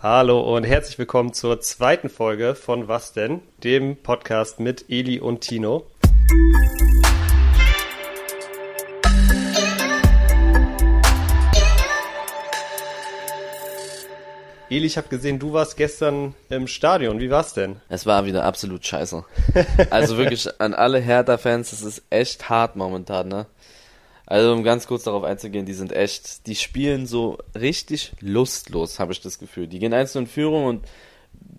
Hallo und herzlich willkommen zur zweiten Folge von Was denn? Dem Podcast mit Eli und Tino. Eli, ich habe gesehen, du warst gestern im Stadion. Wie war's denn? Es war wieder absolut scheiße. Also wirklich an alle Hertha-Fans, das ist echt hart momentan, ne? Also um ganz kurz darauf einzugehen, die sind echt, die spielen so richtig lustlos, habe ich das Gefühl. Die gehen einzeln in Führung und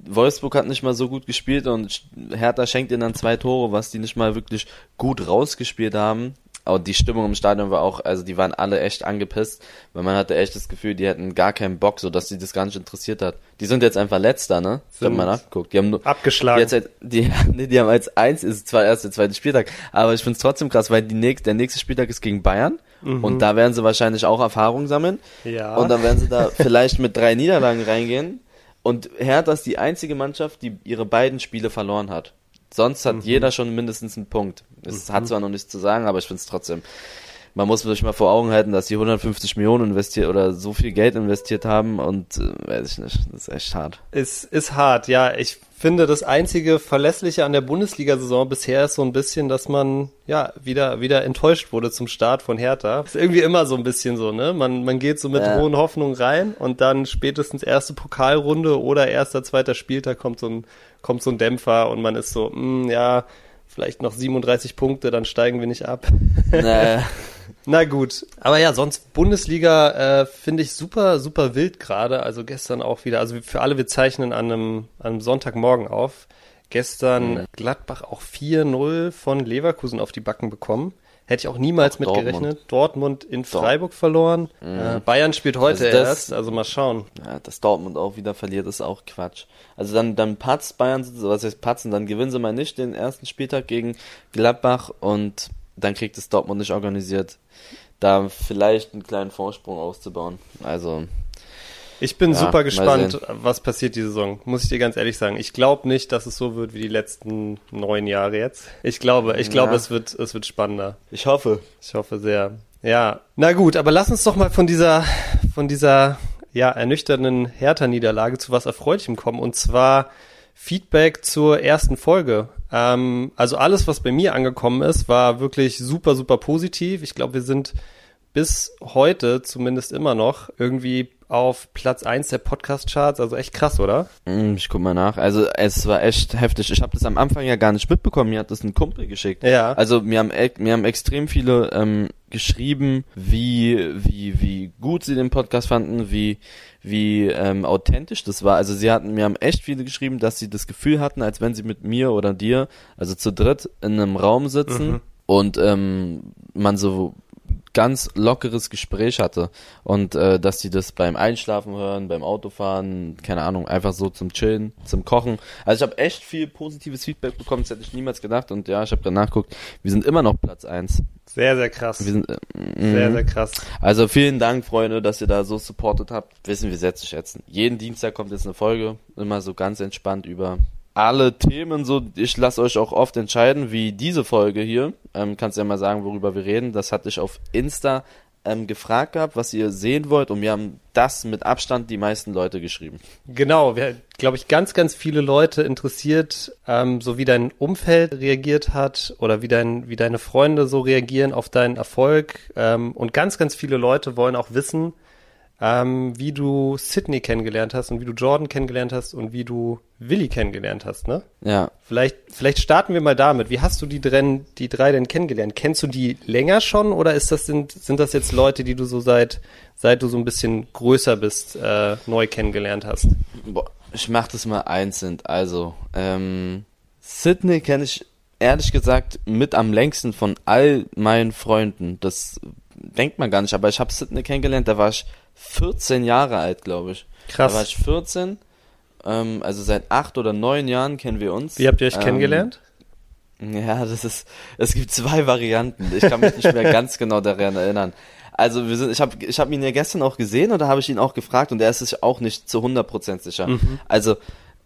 Wolfsburg hat nicht mal so gut gespielt und Hertha schenkt ihnen dann zwei Tore, was die nicht mal wirklich gut rausgespielt haben. Aber die Stimmung im Stadion war auch, also die waren alle echt angepisst, weil man hatte echt das Gefühl, die hätten gar keinen Bock, so dass sie das gar nicht interessiert hat. Die sind jetzt einfach letzter, ne? Ich hab mal nachgeguckt. Die haben nur, abgeschlagen. Die, jetzt, die, nee, die haben als eins, ist zwar erst der zweite Spieltag, aber ich find's trotzdem krass, weil die nächste, der nächste Spieltag ist gegen Bayern mhm. und da werden sie wahrscheinlich auch Erfahrung sammeln. Ja. Und dann werden sie da vielleicht mit drei Niederlagen reingehen. Und Hertha ist die einzige Mannschaft, die ihre beiden Spiele verloren hat. Sonst hat mhm. jeder schon mindestens einen Punkt. Es mhm. hat zwar noch nichts zu sagen, aber ich finde es trotzdem. Man muss sich mal vor Augen halten, dass die 150 Millionen investiert oder so viel Geld investiert haben und äh, weiß ich nicht, das ist echt hart. Es ist hart, ja. Ich finde, das einzige Verlässliche an der Bundesliga-Saison bisher ist so ein bisschen, dass man ja wieder wieder enttäuscht wurde zum Start von Hertha. Ist irgendwie immer so ein bisschen so, ne? Man man geht so mit ja. hohen Hoffnungen rein und dann spätestens erste Pokalrunde oder erster zweiter Spieltag kommt so ein kommt so ein Dämpfer und man ist so, mh, hm, ja, vielleicht noch 37 Punkte, dann steigen wir nicht ab. Naja. Na gut, aber ja, sonst Bundesliga äh, finde ich super, super wild gerade. Also gestern auch wieder, also für alle, wir zeichnen an einem, an einem Sonntagmorgen auf. Gestern mhm. Gladbach auch 4-0 von Leverkusen auf die Backen bekommen. Hätte ich auch niemals auch mit Dortmund. gerechnet. Dortmund in Freiburg verloren. Mhm. Äh, Bayern spielt heute also das, erst, also mal schauen. Ja, dass Dortmund auch wieder verliert, ist auch Quatsch. Also dann, dann patzt Bayern, was heißt patzen, dann gewinnen sie mal nicht den ersten Spieltag gegen Gladbach und dann kriegt es Dortmund nicht organisiert, da vielleicht einen kleinen Vorsprung auszubauen. Also ich bin ja, super gespannt, was passiert die Saison. Muss ich dir ganz ehrlich sagen. Ich glaube nicht, dass es so wird wie die letzten neun Jahre jetzt. Ich glaube, ich glaube, ja. es wird, es wird spannender. Ich hoffe. Ich hoffe sehr. Ja. Na gut, aber lass uns doch mal von dieser, von dieser, ja, ernüchternden Hertha-Niederlage zu was Erfreulichem kommen. Und zwar Feedback zur ersten Folge. Ähm, also alles, was bei mir angekommen ist, war wirklich super, super positiv. Ich glaube, wir sind bis heute zumindest immer noch irgendwie auf Platz 1 der Podcast-Charts, also echt krass, oder? Mm, ich guck mal nach. Also es war echt heftig. Ich habe das am Anfang ja gar nicht mitbekommen. Mir hat das ein Kumpel geschickt. Ja. Also mir haben, mir haben extrem viele ähm, geschrieben, wie, wie, wie gut sie den Podcast fanden, wie, wie ähm, authentisch das war. Also sie hatten, mir haben echt viele geschrieben, dass sie das Gefühl hatten, als wenn sie mit mir oder dir, also zu dritt in einem Raum sitzen mhm. und ähm, man so ganz lockeres Gespräch hatte und äh, dass die das beim Einschlafen hören, beim Autofahren, keine Ahnung, einfach so zum Chillen, zum Kochen. Also ich habe echt viel positives Feedback bekommen, das hätte ich niemals gedacht und ja, ich habe gerade nachgeguckt, wir sind immer noch Platz eins. Sehr, sehr krass. Wir sind, äh, sehr, sehr krass. Also vielen Dank, Freunde, dass ihr da so supportet habt. Wissen wir sehr zu schätzen. Jeden Dienstag kommt jetzt eine Folge, immer so ganz entspannt über alle Themen so, ich lasse euch auch oft entscheiden, wie diese Folge hier. Ähm, kannst ja mal sagen, worüber wir reden. Das hatte ich auf Insta ähm, gefragt gehabt, was ihr sehen wollt und wir haben das mit Abstand die meisten Leute geschrieben. Genau, wir glaube ich ganz, ganz viele Leute interessiert, ähm, so wie dein Umfeld reagiert hat oder wie dein, wie deine Freunde so reagieren auf deinen Erfolg ähm, und ganz, ganz viele Leute wollen auch wissen, ähm, wie du Sydney kennengelernt hast und wie du Jordan kennengelernt hast und wie du Willi kennengelernt hast, ne? Ja. Vielleicht, vielleicht starten wir mal damit. Wie hast du die, drin, die drei denn kennengelernt? Kennst du die länger schon oder ist das, sind, sind das jetzt Leute, die du so seit, seit du so ein bisschen größer bist, äh, neu kennengelernt hast? Boah, ich mach das mal einzeln. Also, ähm, Sydney kenne ich ehrlich gesagt mit am längsten von all meinen Freunden. Das denkt man gar nicht, aber ich habe Sydney kennengelernt, da war ich 14 Jahre alt, glaube ich. Krass. Da war ich 14. Ähm, also seit acht oder neun Jahren kennen wir uns. Wie habt ihr euch ähm, kennengelernt? Ja, das ist, es gibt zwei Varianten. Ich kann mich nicht mehr ganz genau daran erinnern. Also wir sind, ich habe ich hab ihn ja gestern auch gesehen und da habe ich ihn auch gefragt und er ist sich auch nicht zu 100% sicher. Mhm. Also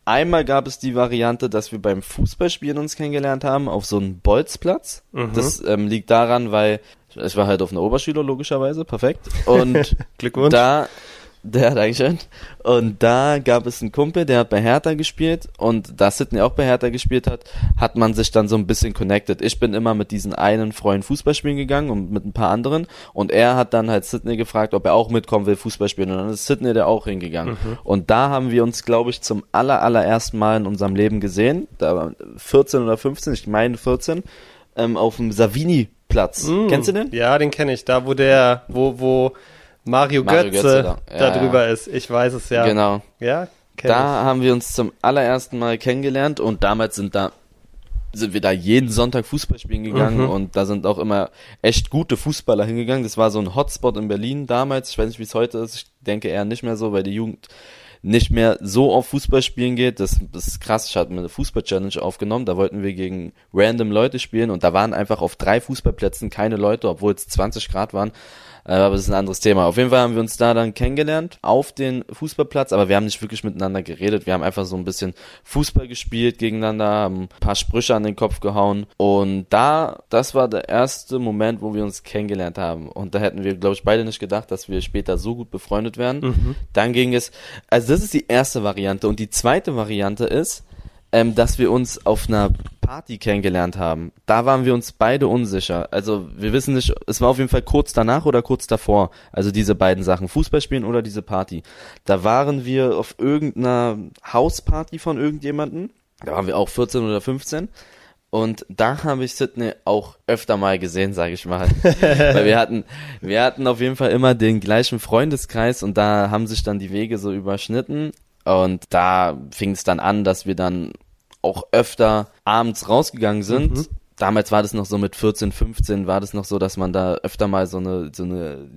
einmal gab es die Variante, dass wir beim Fußballspielen uns kennengelernt haben auf so einem Bolzplatz. Mhm. Das ähm, liegt daran, weil ich war halt auf einer Oberschüler, logischerweise, perfekt. Und Glückwunsch. da, Der hat eigentlich Und da gab es einen Kumpel, der hat bei Hertha gespielt und da Sidney auch bei Hertha gespielt hat, hat man sich dann so ein bisschen connected. Ich bin immer mit diesen einen Freund Fußball spielen gegangen und mit ein paar anderen und er hat dann halt Sidney gefragt, ob er auch mitkommen will, Fußball spielen und dann ist Sidney der auch hingegangen. Mhm. Und da haben wir uns, glaube ich, zum aller, allerersten Mal in unserem Leben gesehen, da war 14 oder 15, ich meine 14, ähm, auf dem Savini-Platz. Mm. Kennst du den? Ja, den kenne ich. Da, wo der, wo, wo Mario, Mario Götze, Götze da, ja, da drüber ja. ist. Ich weiß es ja. Genau. Ja, da ich. haben wir uns zum allerersten Mal kennengelernt und damals sind da sind wir da jeden Sonntag Fußball spielen gegangen mhm. und da sind auch immer echt gute Fußballer hingegangen. Das war so ein Hotspot in Berlin damals. Ich weiß nicht, wie es heute ist. Ich denke eher nicht mehr so, weil die Jugend nicht mehr so auf Fußball spielen geht. Das, das ist krass. Ich hatte eine Fußball-Challenge aufgenommen. Da wollten wir gegen random Leute spielen und da waren einfach auf drei Fußballplätzen keine Leute, obwohl es 20 Grad waren. Äh, aber das ist ein anderes Thema. Auf jeden Fall haben wir uns da dann kennengelernt auf den Fußballplatz, aber wir haben nicht wirklich miteinander geredet. Wir haben einfach so ein bisschen Fußball gespielt gegeneinander, haben ein paar Sprüche an den Kopf gehauen. Und da, das war der erste Moment, wo wir uns kennengelernt haben. Und da hätten wir, glaube ich, beide nicht gedacht, dass wir später so gut befreundet werden. Mhm. Dann ging es, also das ist die erste Variante. Und die zweite Variante ist, ähm, dass wir uns auf einer Party kennengelernt haben. Da waren wir uns beide unsicher. Also wir wissen nicht, es war auf jeden Fall kurz danach oder kurz davor. Also diese beiden Sachen, Fußball spielen oder diese Party. Da waren wir auf irgendeiner Hausparty von irgendjemanden. Da waren wir auch 14 oder 15. Und da habe ich Sydney auch öfter mal gesehen, sage ich mal. Weil wir hatten, wir hatten auf jeden Fall immer den gleichen Freundeskreis und da haben sich dann die Wege so überschnitten. Und da fing es dann an, dass wir dann auch öfter abends rausgegangen sind. Mhm. Damals war das noch so mit 14, 15 war das noch so, dass man da öfter mal so eine so eine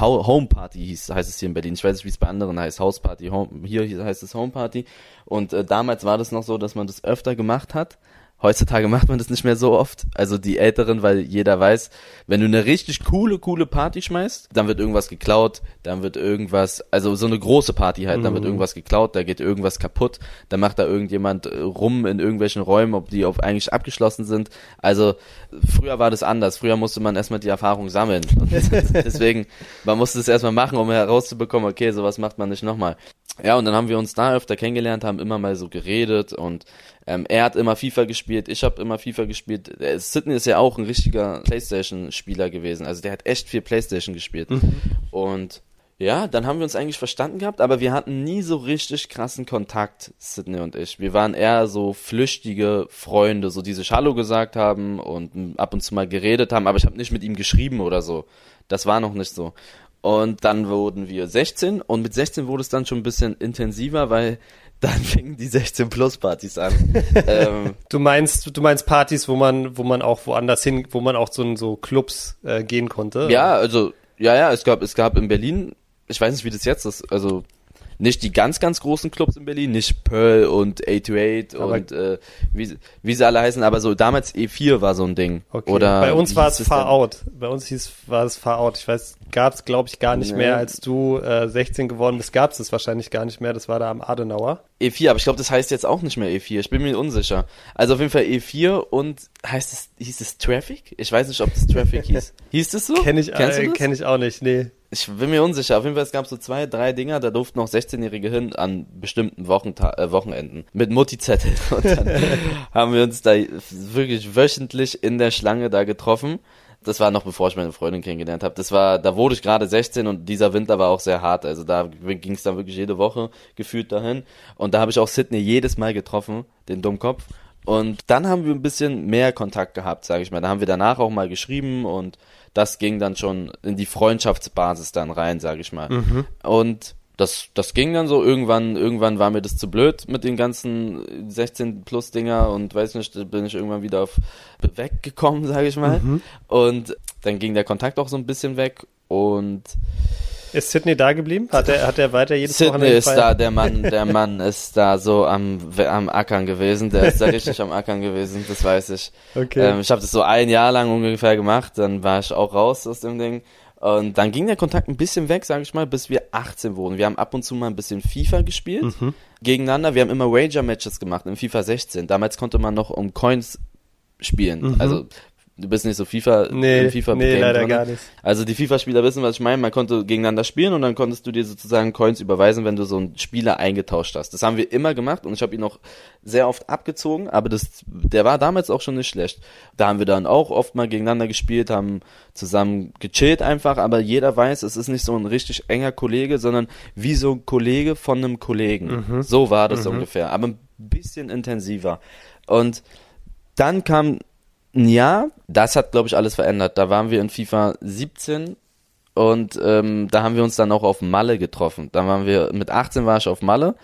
Homeparty hieß, heißt es hier in Berlin. Ich weiß nicht, wie es bei anderen heißt, Hausparty. Home, hier heißt es Homeparty. Und äh, damals war das noch so, dass man das öfter gemacht hat. Heutzutage macht man das nicht mehr so oft. Also die Älteren, weil jeder weiß, wenn du eine richtig coole, coole Party schmeißt, dann wird irgendwas geklaut, dann wird irgendwas, also so eine große Party halt, dann wird mhm. irgendwas geklaut, da geht irgendwas kaputt, dann macht da irgendjemand äh, rum in irgendwelchen Räumen, ob die auf eigentlich abgeschlossen sind. Also früher war das anders. Früher musste man erstmal die Erfahrung sammeln. Und deswegen, man musste es erstmal machen, um herauszubekommen, okay, sowas macht man nicht nochmal. Ja, und dann haben wir uns da öfter kennengelernt, haben immer mal so geredet und ähm, er hat immer FIFA gespielt, ich habe immer FIFA gespielt. Äh, Sidney ist ja auch ein richtiger Playstation-Spieler gewesen, also der hat echt viel Playstation gespielt. Mhm. Und ja, dann haben wir uns eigentlich verstanden gehabt, aber wir hatten nie so richtig krassen Kontakt, Sidney und ich. Wir waren eher so flüchtige Freunde, so die sich Hallo gesagt haben und ab und zu mal geredet haben, aber ich habe nicht mit ihm geschrieben oder so. Das war noch nicht so. Und dann wurden wir 16 und mit 16 wurde es dann schon ein bisschen intensiver, weil dann fingen die 16 Plus Partys an. ähm, du meinst, du meinst Partys, wo man, wo man auch woanders hin, wo man auch so so Clubs äh, gehen konnte? Ja, also ja, ja, es gab, es gab in Berlin, ich weiß nicht, wie das jetzt ist, also nicht die ganz, ganz großen Clubs in Berlin, nicht Pearl und A28 aber und äh, wie, wie sie alle heißen, aber so damals E4 war so ein Ding. Okay. Oder Bei uns war es Far Out. Bei uns hieß, war es Far Out. Ich weiß, gab es, glaube ich, gar nicht nee. mehr, als du äh, 16 geworden bist, gab es es wahrscheinlich gar nicht mehr. Das war da am Adenauer. E4, aber ich glaube, das heißt jetzt auch nicht mehr E4. Ich bin mir unsicher. Also auf jeden Fall E4 und heißt es, hieß es Traffic? Ich weiß nicht, ob das Traffic hieß. Hieß es so? Kenn ich, äh, kenn ich auch nicht, nee. Ich bin mir unsicher. Auf jeden Fall, es gab so zwei, drei Dinger, da durften noch 16-Jährige hin an bestimmten Wochenta äh, Wochenenden. Mit Mutti-Zettel. Und dann haben wir uns da wirklich wöchentlich in der Schlange da getroffen. Das war noch bevor ich meine Freundin kennengelernt habe. Das war, da wurde ich gerade 16 und dieser Winter war auch sehr hart. Also da ging es dann wirklich jede Woche gefühlt dahin. Und da habe ich auch Sydney jedes Mal getroffen, den Dummkopf. Und dann haben wir ein bisschen mehr Kontakt gehabt, sage ich mal. Da haben wir danach auch mal geschrieben und das ging dann schon in die Freundschaftsbasis dann rein, sage ich mal. Mhm. Und das, das ging dann so. Irgendwann, irgendwann war mir das zu blöd mit den ganzen 16 plus Dinger und weiß nicht, bin ich irgendwann wieder auf weggekommen, sage ich mal. Mhm. Und dann ging der Kontakt auch so ein bisschen weg und ist Sydney da geblieben? Hat er, hat er weiter jedes Sydney Wochenende ist da, der Mann, der Mann ist da so am, am Ackern gewesen. Der ist da richtig am Ackern gewesen, das weiß ich. Okay. Ähm, ich habe das so ein Jahr lang ungefähr gemacht, dann war ich auch raus aus dem Ding. Und dann ging der Kontakt ein bisschen weg, sage ich mal, bis wir 18 wurden. Wir haben ab und zu mal ein bisschen FIFA gespielt mhm. gegeneinander. Wir haben immer Wager-Matches gemacht in FIFA 16. Damals konnte man noch um Coins spielen. Mhm. Also Du bist nicht so FIFA, Nee, FIFA nee leider drin. gar nicht. Also die FIFA-Spieler wissen, was ich meine. Man konnte gegeneinander spielen und dann konntest du dir sozusagen Coins überweisen, wenn du so einen Spieler eingetauscht hast. Das haben wir immer gemacht und ich habe ihn auch sehr oft abgezogen, aber das, der war damals auch schon nicht schlecht. Da haben wir dann auch oft mal gegeneinander gespielt, haben zusammen gechillt einfach, aber jeder weiß, es ist nicht so ein richtig enger Kollege, sondern wie so ein Kollege von einem Kollegen. So war das ungefähr, aber ein bisschen intensiver. Und dann kam Jahr, das hat, glaube ich, alles verändert. Da waren wir in FIFA 17 und ähm, da haben wir uns dann auch auf Malle getroffen. Da waren wir, mit 18 war ich auf Malle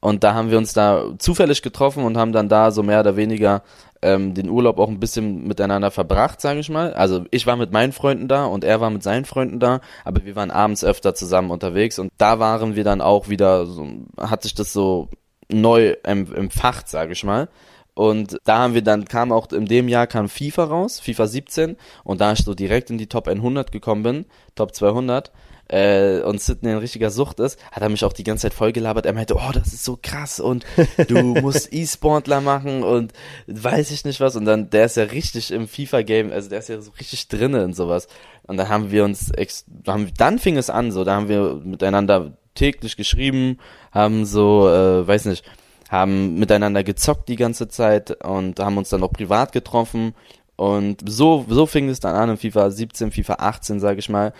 und da haben wir uns da zufällig getroffen und haben dann da so mehr oder weniger ähm, den Urlaub auch ein bisschen miteinander verbracht, sage ich mal. Also ich war mit meinen Freunden da und er war mit seinen Freunden da, aber wir waren abends öfter zusammen unterwegs und da waren wir dann auch wieder, so, hat sich das so neu em empfacht, sage ich mal. Und da haben wir dann, kam auch in dem Jahr kam FIFA raus, FIFA 17. Und da ich so direkt in die Top 100 gekommen bin, Top 200, äh, und Sidney ein richtiger Sucht ist, hat er mich auch die ganze Zeit vollgelabert. Er meinte, oh, das ist so krass und du musst E-Sportler machen und weiß ich nicht was. Und dann, der ist ja richtig im FIFA-Game, also der ist ja so richtig drinne in sowas. Und dann haben wir uns, ex haben, dann fing es an, so, da haben wir miteinander täglich geschrieben, haben so, äh, weiß nicht, haben miteinander gezockt die ganze Zeit und haben uns dann noch privat getroffen und so so fing es dann an in FIFA 17, FIFA 18, sage ich mal.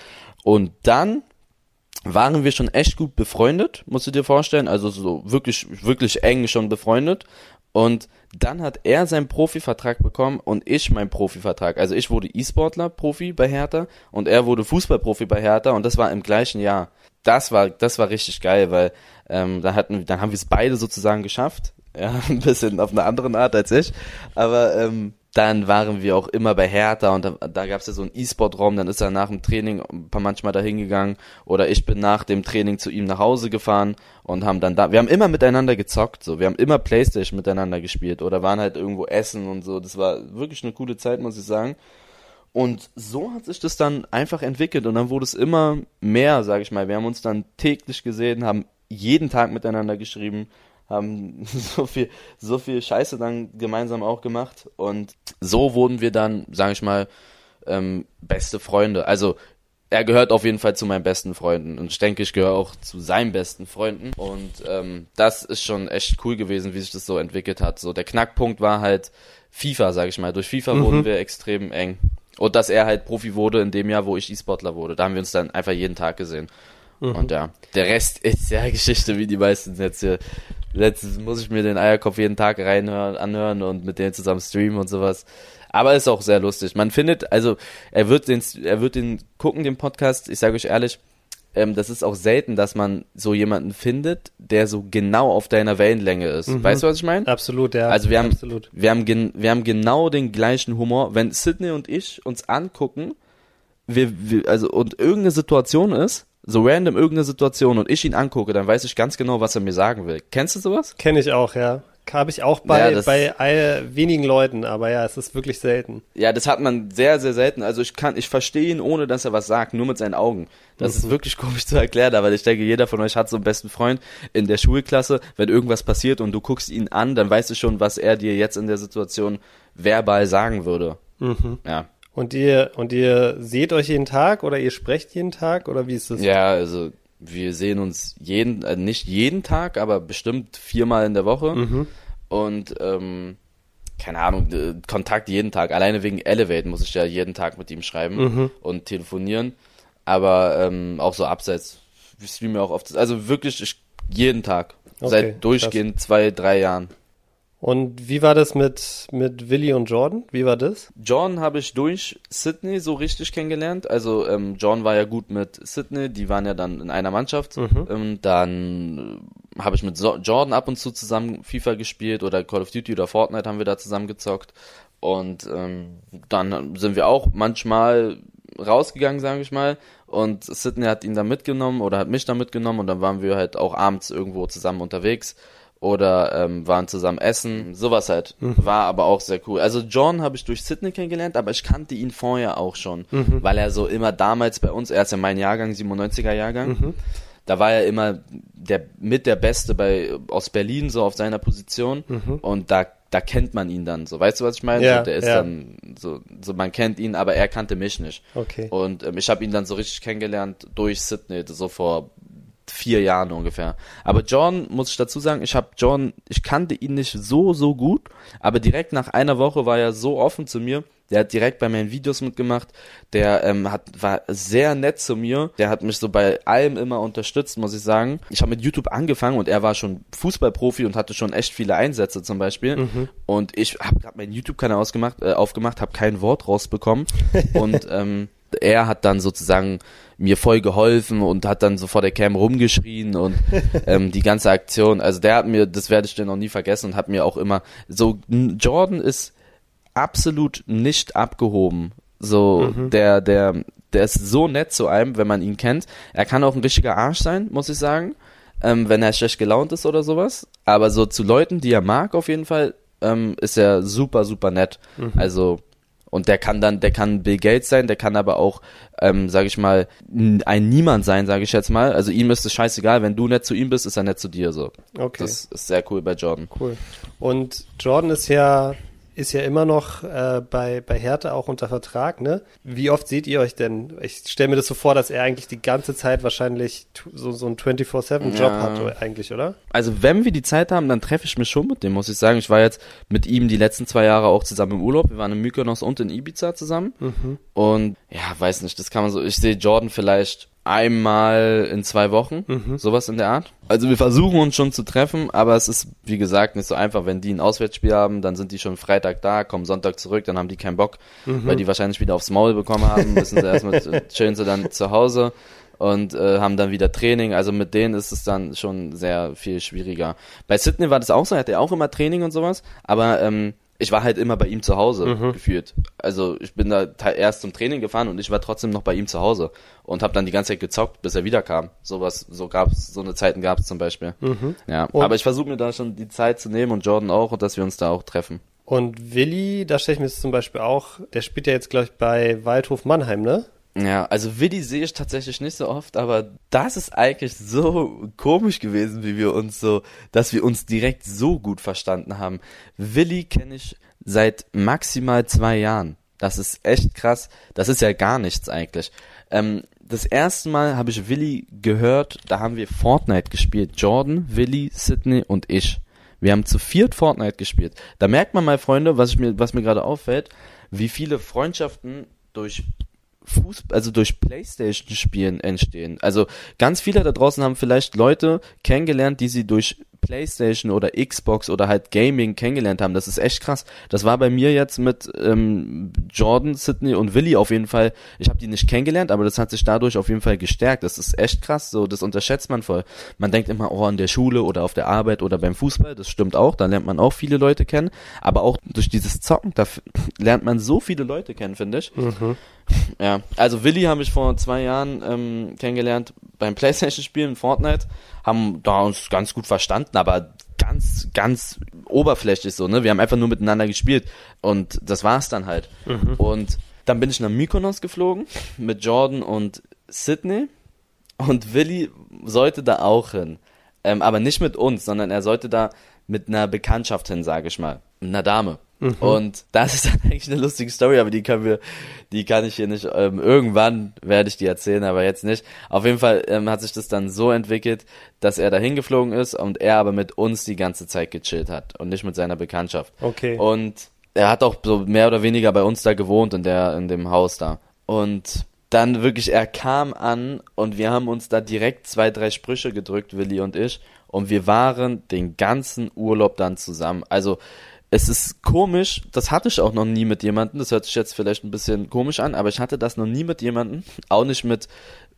Und dann waren wir schon echt gut befreundet, musst du dir vorstellen, also so wirklich wirklich eng schon befreundet und dann hat er seinen Profivertrag bekommen und ich meinen Profivertrag. Also ich wurde E-Sportler Profi bei Hertha und er wurde Fußballprofi bei Hertha und das war im gleichen Jahr. Das war das war richtig geil, weil ähm, da hatten dann haben wir es beide sozusagen geschafft. Ja, ein bisschen auf eine andere Art als ich, aber ähm, dann waren wir auch immer bei Hertha und da, da gab es ja so einen E-Sport-Raum, dann ist er nach dem Training manchmal da hingegangen oder ich bin nach dem Training zu ihm nach Hause gefahren und haben dann da, wir haben immer miteinander gezockt, so, wir haben immer Playstation miteinander gespielt oder waren halt irgendwo essen und so, das war wirklich eine coole Zeit, muss ich sagen. Und so hat sich das dann einfach entwickelt und dann wurde es immer mehr, sage ich mal. Wir haben uns dann täglich gesehen, haben jeden Tag miteinander geschrieben, haben so viel, so viel Scheiße dann gemeinsam auch gemacht und so wurden wir dann, sage ich mal, ähm, beste Freunde. Also er gehört auf jeden Fall zu meinen besten Freunden und ich denke, ich gehöre auch zu seinen besten Freunden und ähm, das ist schon echt cool gewesen, wie sich das so entwickelt hat. So der Knackpunkt war halt FIFA, sage ich mal. Durch FIFA Mhm. wurden wir extrem eng und dass er halt Profi wurde in dem Jahr, wo ich E-Sportler wurde. Da haben wir uns dann einfach jeden Tag gesehen. Mhm. Und ja, der Rest ist ja Geschichte, wie die meisten jetzt hier. Letztens muss ich mir den Eierkopf jeden Tag reinhören, anhören und mit denen zusammen streamen und sowas. Aber ist auch sehr lustig. Man findet, also er wird den, er wird den gucken, den Podcast. Ich sage euch ehrlich, ähm, das ist auch selten, dass man so jemanden findet, der so genau auf deiner Wellenlänge ist. Mhm. Weißt du, was ich meine? Absolut, ja. Also wir haben, Absolut. wir haben, gen, wir haben genau den gleichen Humor. Wenn Sydney und ich uns angucken, wir, wir, also und irgendeine Situation ist, so random irgendeine Situation und ich ihn angucke, dann weiß ich ganz genau, was er mir sagen will. Kennst du sowas? Kenne ich auch, ja. Habe ich auch bei, Ja, bei äh, wenigen Leuten, aber ja, es ist wirklich selten. Ja, das hat man sehr, sehr selten. Also ich kann, ich verstehe ihn, ohne dass er was sagt, nur mit seinen Augen. Das ist wirklich komisch zu erklären, aber ich denke, jeder von euch hat so einen besten Freund in der Schulklasse. Wenn irgendwas passiert und du guckst ihn an, dann weißt du schon, was er dir jetzt in der Situation verbal sagen würde. Mhm. Ja. Und ihr, und ihr seht euch jeden Tag oder ihr sprecht jeden Tag oder wie ist das? Ja, also wir sehen uns jeden, äh, nicht jeden Tag, aber bestimmt viermal in der Woche. Mhm. Und ähm, keine Ahnung, Kontakt jeden Tag. Alleine wegen Elevate muss ich ja jeden Tag mit ihm schreiben Mhm. und telefonieren. Aber ähm, auch so abseits. Ich streame auch oft. Also wirklich ich, jeden Tag. Okay, Seit durchgehend zwei, drei Jahren. Und wie war das mit, mit Willi und Jordan? Wie war das? John habe ich durch Sydney so richtig kennengelernt. Also ähm, John war ja gut mit Sydney, die waren ja dann in einer Mannschaft. Mhm. Ähm, dann äh, habe ich mit so Jordan ab und zu zusammen FIFA gespielt oder Call of Duty oder Fortnite haben wir da zusammen gezockt. Und ähm, dann sind wir auch manchmal rausgegangen, sage ich mal. Und Sydney hat ihn da mitgenommen oder hat mich da mitgenommen und dann waren wir halt auch abends irgendwo zusammen unterwegs oder ähm, waren zusammen essen, sowas halt. War aber auch sehr cool. Also John habe ich durch Sydney kennengelernt, aber ich kannte ihn vorher auch schon, weil er so immer damals bei uns, er ist ja mein Jahrgang, 97er Jahrgang, da war er immer der mit der Beste bei aus Berlin so auf seiner Position und da da kennt man ihn dann so. Weißt du, was ich meine? Ja, so, der ist ja. dann so, so, man kennt ihn, aber er kannte mich nicht. Okay. Und ähm, ich habe ihn dann so richtig kennengelernt durch Sydney, so vor vier Jahren ungefähr. Aber John, muss ich dazu sagen, ich habe John, ich kannte ihn nicht so, so gut, aber direkt nach einer Woche war er so offen zu mir. Der hat direkt bei meinen Videos mitgemacht. Der ähm, hat war sehr nett zu mir. Der hat mich so bei allem immer unterstützt, muss ich sagen. Ich habe mit YouTube angefangen und er war schon Fußballprofi und hatte schon echt viele Einsätze zum Beispiel. Und ich habe gerade meinen YouTube-Kanal ausgemacht, äh, aufgemacht, habe kein Wort rausbekommen und ähm, er hat dann sozusagen mir voll geholfen und hat dann so vor der Cam rumgeschrien und ähm, die ganze Aktion, also der hat mir, das werde ich dir noch nie vergessen und hat mir auch immer so, Jordan ist absolut nicht abgehoben. So, der, der, der ist so nett zu einem, wenn man ihn kennt. Er kann auch ein richtiger Arsch sein, muss ich sagen, ähm, wenn er schlecht gelaunt ist oder sowas. Aber so zu Leuten, die er mag, auf jeden Fall, ähm, ist er super, super nett. Also, und der kann dann, der kann Bill Gates sein, der kann aber auch, ähm, sag ich mal, ein Niemand sein, sage ich jetzt mal. Also ihm ist es scheißegal, wenn du nett zu ihm bist, ist er nett zu dir so. Okay. Das ist sehr cool bei Jordan. Cool. Und Jordan ist ja ist ja immer noch äh, bei bei Hertha auch unter Vertrag, ne? Wie oft seht ihr euch denn? Ich stelle mir das so vor, dass er eigentlich die ganze Zeit wahrscheinlich so so einen 24/7 Job Ja. hat eigentlich, oder? Also wenn wir die Zeit haben, dann treffe ich mich schon mit dem, muss ich sagen. Ich war jetzt mit ihm die letzten zwei Jahre auch zusammen im Urlaub. Wir waren in Mykonos und in Ibiza zusammen. Und ja, weiß nicht, das kann man so. Ich sehe Jordan vielleicht einmal in zwei Wochen, sowas in der Art. Also wir versuchen uns schon zu treffen, aber es ist, wie gesagt, nicht so einfach. Wenn die ein Auswärtsspiel haben, dann sind die schon Freitag da, kommen Sonntag zurück, dann haben die keinen Bock, weil die wahrscheinlich wieder aufs Maul bekommen haben, müssen sie erstmal, chillen sie dann zu Hause und äh, haben dann wieder Training. Also mit denen ist es dann schon sehr viel schwieriger. Bei Sydney war das auch so, er hatte auch immer Training und sowas, aber ähm, ich war halt immer bei ihm zu Hause gefühlt. Also ich bin da erst zum Training gefahren und ich war trotzdem noch bei ihm zu Hause und habe dann die ganze Zeit gezockt, bis er wiederkam. Sowas, so gab's, so eine Zeiten gab's zum Beispiel. Ja, Und- aber ich versuche mir da schon die Zeit zu nehmen und Jordan auch und dass wir uns da auch treffen. Und Willi, da stelle ich mir das zum Beispiel auch, der spielt ja jetzt, glaube ich, bei Waldhof Mannheim, ne? Ja, also Willi sehe ich tatsächlich nicht so oft, aber das ist eigentlich so komisch gewesen, wie wir uns so, dass wir uns direkt so gut verstanden haben. Willi kenne ich seit maximal zwei Jahren. Das ist echt krass. Das ist ja gar nichts eigentlich. Ähm, das erste Mal habe ich Willi gehört, da haben wir Fortnite gespielt. Jordan, Willi, Sydney und ich. Wir haben zu viert Fortnite gespielt. Da merkt man mal, Freunde, was ich mir, was mir gerade auffällt, wie viele Freundschaften durch Fußball, also durch Playstation-Spielen entstehen. Also ganz viele da draußen haben vielleicht Leute kennengelernt, die sie durch Playstation oder Xbox oder halt Gaming kennengelernt haben. Das ist echt krass. Das war bei mir jetzt mit ähm, Jordan, Sydney und Willi auf jeden Fall. Ich habe die nicht kennengelernt, aber das hat sich dadurch auf jeden Fall gestärkt. Das ist echt krass. So, das unterschätzt man voll. Man denkt immer, oh, in der Schule oder auf der Arbeit oder beim Fußball. Das stimmt auch. Da lernt man auch viele Leute kennen. Aber auch durch dieses Zocken, da lernt man so viele Leute kennen, finde ich. Ja, also Willi habe ich vor zwei Jahren ähm, kennengelernt beim Playstation-Spielen Fortnite, haben da uns ganz gut verstanden, aber ganz, ganz oberflächlich so, ne? Wir haben einfach nur miteinander gespielt und das war's dann halt. Und dann bin ich nach Mykonos geflogen mit Jordan und Sydney und Willi sollte da auch hin. Ähm, aber nicht mit uns, sondern er sollte da mit einer Bekanntschaft hin, sage ich mal. Mit einer Dame. Und das ist dann eigentlich eine lustige Story, aber die können wir, die kann ich hier nicht, ähm, irgendwann werde ich die erzählen, aber jetzt nicht. Auf jeden Fall ähm, hat sich das dann so entwickelt, dass er da hingeflogen ist und er aber mit uns die ganze Zeit gechillt hat und nicht mit seiner Bekanntschaft. Okay. Und er hat auch so mehr oder weniger bei uns da gewohnt in der, in dem Haus da. Und dann wirklich, er kam an und wir haben uns da direkt zwei, drei Sprüche gedrückt, Willi und ich. Und wir waren den ganzen Urlaub dann zusammen. Also, es ist komisch, das hatte ich auch noch nie mit jemandem, das hört sich jetzt vielleicht ein bisschen komisch an, aber ich hatte das noch nie mit jemandem, auch nicht mit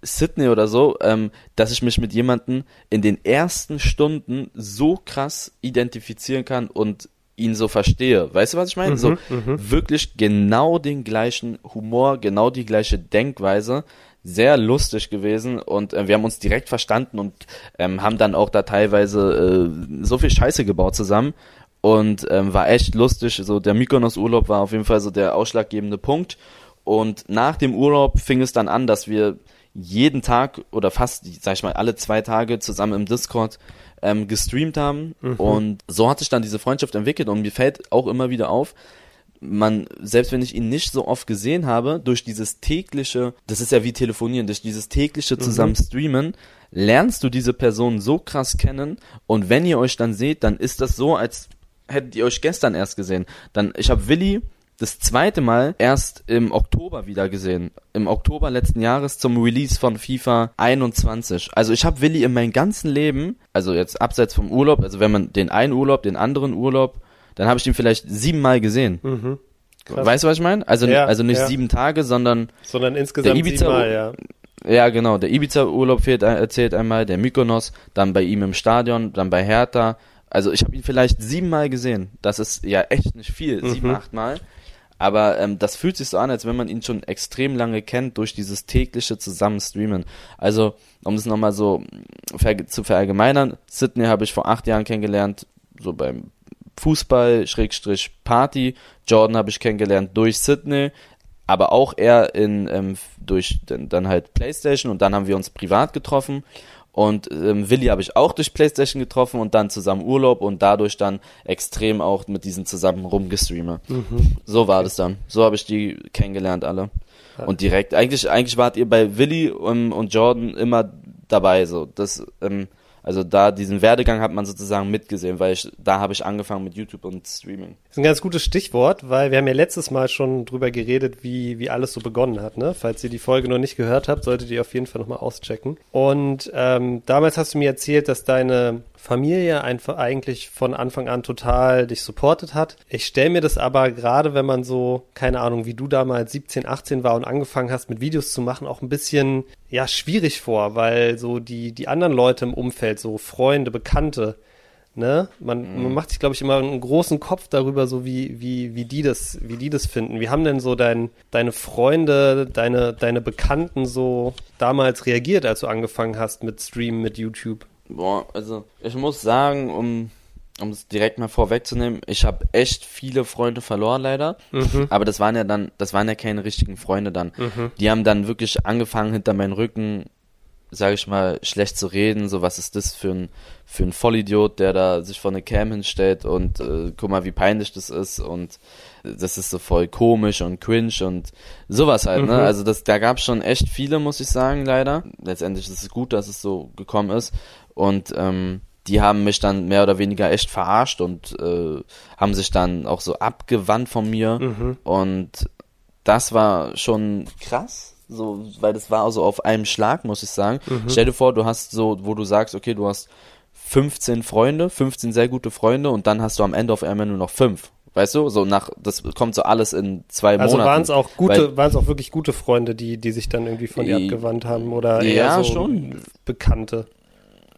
Sydney oder so, ähm, dass ich mich mit jemandem in den ersten Stunden so krass identifizieren kann und ihn so verstehe. Weißt du, was ich meine? so wirklich genau den gleichen Humor, genau die gleiche Denkweise. Sehr lustig gewesen und äh, wir haben uns direkt verstanden und ähm, haben dann auch da teilweise äh, so viel Scheiße gebaut zusammen und ähm, war echt lustig. So der Mykonos-Urlaub war auf jeden Fall so der ausschlaggebende Punkt. Und nach dem Urlaub fing es dann an, dass wir jeden Tag oder fast, sag ich mal, alle zwei Tage zusammen im Discord ähm, gestreamt haben. Und so hat sich dann diese Freundschaft entwickelt. Und mir fällt auch immer wieder auf, man, selbst wenn ich ihn nicht so oft gesehen habe, durch dieses tägliche, das ist ja wie telefonieren, durch dieses tägliche zusammen streamen, lernst du diese Person so krass kennen und wenn ihr euch dann seht, dann ist das so, als hättet ihr euch gestern erst gesehen. Dann, ich habe Willi das zweite Mal erst im Oktober wieder gesehen. Im Oktober letzten Jahres zum Release von FIFA 21. Also ich habe Willi in meinem ganzen Leben, also jetzt abseits vom Urlaub, also wenn man den einen Urlaub, den anderen Urlaub, dann habe ich ihn vielleicht siebenmal gesehen. Mhm. Krass. Weißt du, was ich meine? Also, Ja, also nicht ja. sieben Tage, sondern Sondern insgesamt Der Ibiza- siebenmal, ja. ja genau, der Ibiza-Urlaub fehlt, erzählt einmal, der Mykonos, dann bei ihm im Stadion, dann bei Hertha. Also ich habe ihn vielleicht siebenmal gesehen. Das ist ja echt nicht viel, sieben, Mhm. achtmal. Aber ähm, das fühlt sich so an, als wenn man ihn schon extrem lange kennt durch dieses tägliche Zusammenstreamen. Also, um es nochmal so ver zu verallgemeinern, Sydney habe ich vor acht Jahren kennengelernt, so beim Fußball, Schrägstrich Party. Jordan habe ich kennengelernt durch Sydney, aber auch eher in, ähm, durch dann, dann halt Playstation und dann haben wir uns privat getroffen. Und ähm, Willi habe ich auch durch Playstation getroffen und dann zusammen Urlaub und dadurch dann extrem auch mit diesen zusammen rumgestreamt. So war das dann. So habe ich die kennengelernt alle. Und direkt, eigentlich, eigentlich wart ihr bei Willi ähm, und Jordan immer dabei, so. Das, ähm, also da, diesen Werdegang hat man sozusagen mitgesehen, weil ich, da habe ich angefangen mit YouTube und Streaming. Das ist ein ganz gutes Stichwort, weil wir haben ja letztes Mal schon drüber geredet, wie, wie alles so begonnen hat. Ne? Falls ihr die Folge noch nicht gehört habt, solltet ihr auf jeden Fall nochmal auschecken. Und ähm, damals hast du mir erzählt, dass deine Familie einfach eigentlich von Anfang an total dich supportet hat. Ich stelle mir das aber gerade, wenn man so, keine Ahnung, wie du damals 17, 18 war und angefangen hast mit Videos zu machen, auch ein bisschen ja schwierig vor, weil so die, die anderen Leute im Umfeld, so Freunde, Bekannte, Ne? Man, man macht sich, glaube ich, immer einen großen Kopf darüber, so wie, wie, wie die das, wie die das finden. Wie haben denn so dein, deine Freunde, deine, deine Bekannten so damals reagiert, als du angefangen hast mit Streamen, mit YouTube? Boah, also ich muss sagen, um um es direkt mal vorwegzunehmen, ich habe echt viele Freunde verloren leider, aber das waren ja dann, das waren ja keine richtigen Freunde dann. Die haben dann wirklich angefangen hinter meinen Rücken, sage ich mal, schlecht zu reden, so was ist das für ein für ein Vollidiot, der da sich vor eine Cam hinstellt und äh, guck mal, wie peinlich das ist. Und das ist so voll komisch und cringe und sowas halt, ne? Also das, da gab es schon echt viele, muss ich sagen, leider. Letztendlich ist es gut, dass es so gekommen ist und ähm, die haben mich dann mehr oder weniger echt verarscht und äh, haben sich dann auch so abgewandt von mir und das war schon krass, so, weil das war also auf einem Schlag, muss ich sagen. Stell dir vor, du hast so, wo du sagst, okay, du hast 15 Freunde, 15 sehr gute Freunde und dann hast du am Ende auf einmal nur noch fünf. Weißt du, so nach, das kommt so alles in zwei Also Monaten. waren es auch gute, waren es auch wirklich gute Freunde, die, die sich dann irgendwie von dir abgewandt haben oder Ja, eher so schon. Bekannte?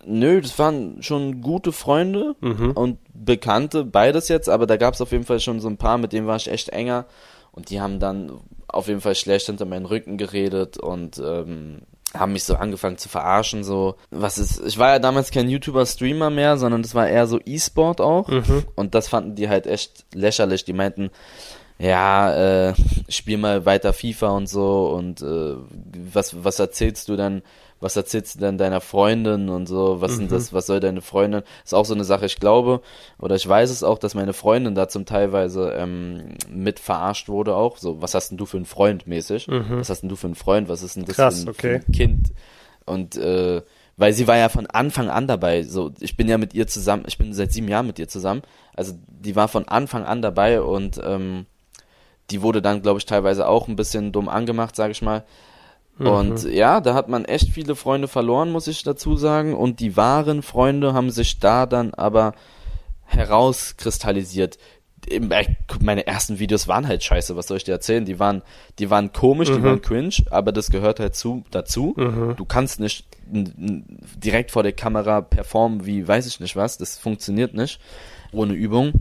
Nö, das waren schon gute Freunde Mhm. und Bekannte, beides jetzt, aber da gab es auf jeden Fall schon so ein paar, mit denen war ich echt enger und die haben dann auf jeden Fall schlecht hinter meinen Rücken geredet und ähm, haben mich so angefangen zu verarschen, so, was ist, ich war ja damals kein YouTuber-Streamer mehr, sondern das war eher so E-Sport auch und das fanden die halt echt lächerlich, die meinten, ja, äh, spiel mal weiter FIFA und so und äh, was, was erzählst du denn, was erzählst du denn deiner Freundin und so, was sind das, was soll deine Freundin, ist auch so eine Sache, ich glaube, oder ich weiß es auch, dass meine Freundin da zum Teilweise ähm, mit verarscht wurde auch, so, was hast denn du für einen Freund mäßig, was hast denn du für einen Freund, was ist denn das Krass, für, ein, okay. für ein Kind? Und äh, weil sie war ja von Anfang an dabei. So, ich bin ja mit ihr zusammen, ich bin seit sieben Jahren mit ihr zusammen. Also die war von Anfang an dabei und ähm, die wurde dann, glaube ich, teilweise auch ein bisschen dumm angemacht, sage ich mal. Und ja, da hat man echt viele Freunde verloren, muss ich dazu sagen. Und die wahren Freunde haben sich da dann aber herauskristallisiert. Äh, Meine ersten Videos waren halt scheiße, was soll ich dir erzählen? Die waren, die waren komisch, die waren cringe, aber das gehört halt zu, dazu. Du kannst nicht direkt vor der Kamera performen wie weiß ich nicht was, das funktioniert nicht ohne Übung.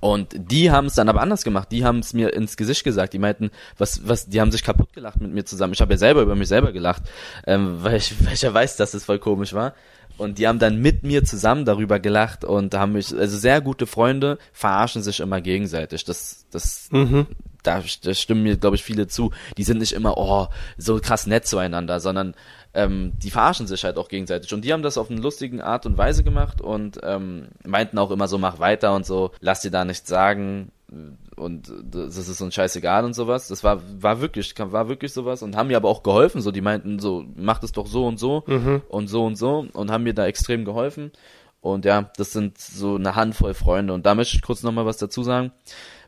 Und die haben es dann aber anders gemacht. Die haben es mir ins Gesicht gesagt. Die meinten, was, was, die haben sich kaputt gelacht mit mir zusammen. Ich habe ja selber über mich selber gelacht, ähm, weil, ich, weil ich ja weiß, dass es voll komisch war. Und die haben dann mit mir zusammen darüber gelacht und haben mich, also sehr gute Freunde verarschen sich immer gegenseitig. Das, das, da, da stimmen mir, glaube ich, viele zu. Die sind nicht immer, oh, so krass nett zueinander, sondern ähm, die verarschen sich halt auch gegenseitig. Und die haben das auf eine lustige Art und Weise gemacht und ähm, meinten auch immer so, mach weiter und so, lass dir da nichts sagen und das ist uns scheißegal und sowas. Das war, war wirklich, war wirklich sowas und haben mir aber auch geholfen. So, die meinten so, mach das doch so und so mhm. und so und so und haben mir da extrem geholfen. Und ja, das sind so eine Handvoll Freunde. Und da möchte ich kurz nochmal was dazu sagen.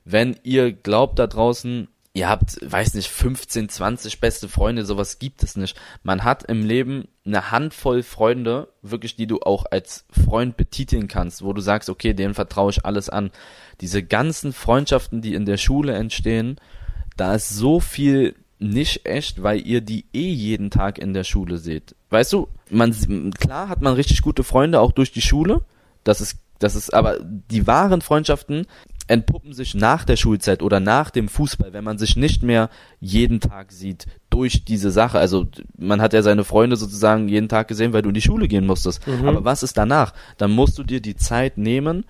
Wenn ihr glaubt da draußen, ihr habt, weiß nicht, 15, 20 beste Freunde, sowas gibt es nicht. Man hat im Leben eine Handvoll Freunde, wirklich, die du auch als Freund betiteln kannst, wo du sagst, okay, denen vertraue ich alles an. Diese ganzen Freundschaften, die in der Schule entstehen, da ist so viel nicht echt, weil ihr die eh jeden Tag in der Schule seht. Weißt du, man, klar hat man richtig gute Freunde auch durch die Schule. Das ist, das ist, aber die wahren Freundschaften entpuppen sich nach der Schulzeit oder nach dem Fußball, wenn man sich nicht mehr jeden Tag sieht durch diese Sache. Also man hat ja seine Freunde sozusagen jeden Tag gesehen, weil du in die Schule gehen musstest. Mhm. Aber was ist danach? Dann musst du dir die Zeit nehmen,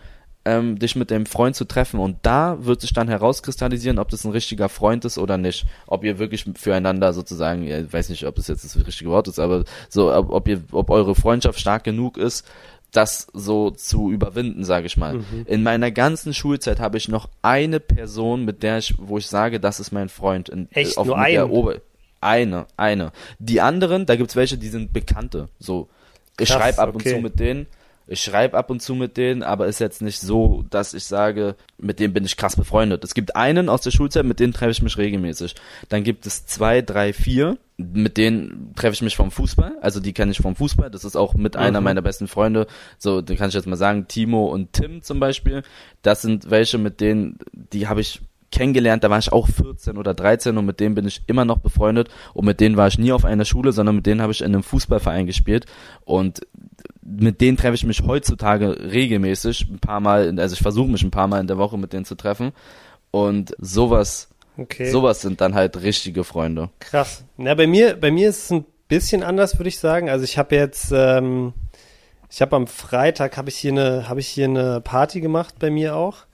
ähm, dich mit dem Freund zu treffen und da wird sich dann herauskristallisieren, ob das ein richtiger Freund ist oder nicht. Ob ihr wirklich füreinander sozusagen, ich weiß nicht, ob das jetzt das richtige Wort ist, aber so, ob, ob ihr, ob eure Freundschaft stark genug ist, das so zu überwinden, sage ich mal. Mhm. In meiner ganzen Schulzeit habe ich noch eine Person, mit der ich, wo ich sage, das ist mein Freund. In, Echt, auf, nur eine? eine, eine. Die anderen, da gibt's welche, die sind Bekannte. So, ich schreibe ab okay. und zu mit denen. Ich schreibe ab und zu mit denen, aber ist jetzt nicht so, dass ich sage, mit dem bin ich krass befreundet. Es gibt einen aus der Schulzeit, mit denen treffe ich mich regelmäßig. Dann gibt es zwei, drei, vier, mit denen treffe ich mich vom Fußball. Also die kenne ich vom Fußball. Das ist auch mit mhm. einer meiner besten Freunde. So, den kann ich jetzt mal sagen, Timo und Tim zum Beispiel. Das sind welche, mit denen, die habe ich kennengelernt, da war ich auch 14 oder 13 und mit denen bin ich immer noch befreundet und mit denen war ich nie auf einer Schule, sondern mit denen habe ich in einem Fußballverein gespielt und mit denen treffe ich mich heutzutage regelmäßig, ein paar Mal, also ich versuche mich ein paar Mal in der Woche mit denen zu treffen und sowas, okay. sowas sind dann halt richtige Freunde. Krass. Na, bei mir, bei mir ist es ein bisschen anders, würde ich sagen. Also ich habe jetzt, ähm, ich habe am Freitag habe ich hier eine, habe ich hier eine Party gemacht bei mir auch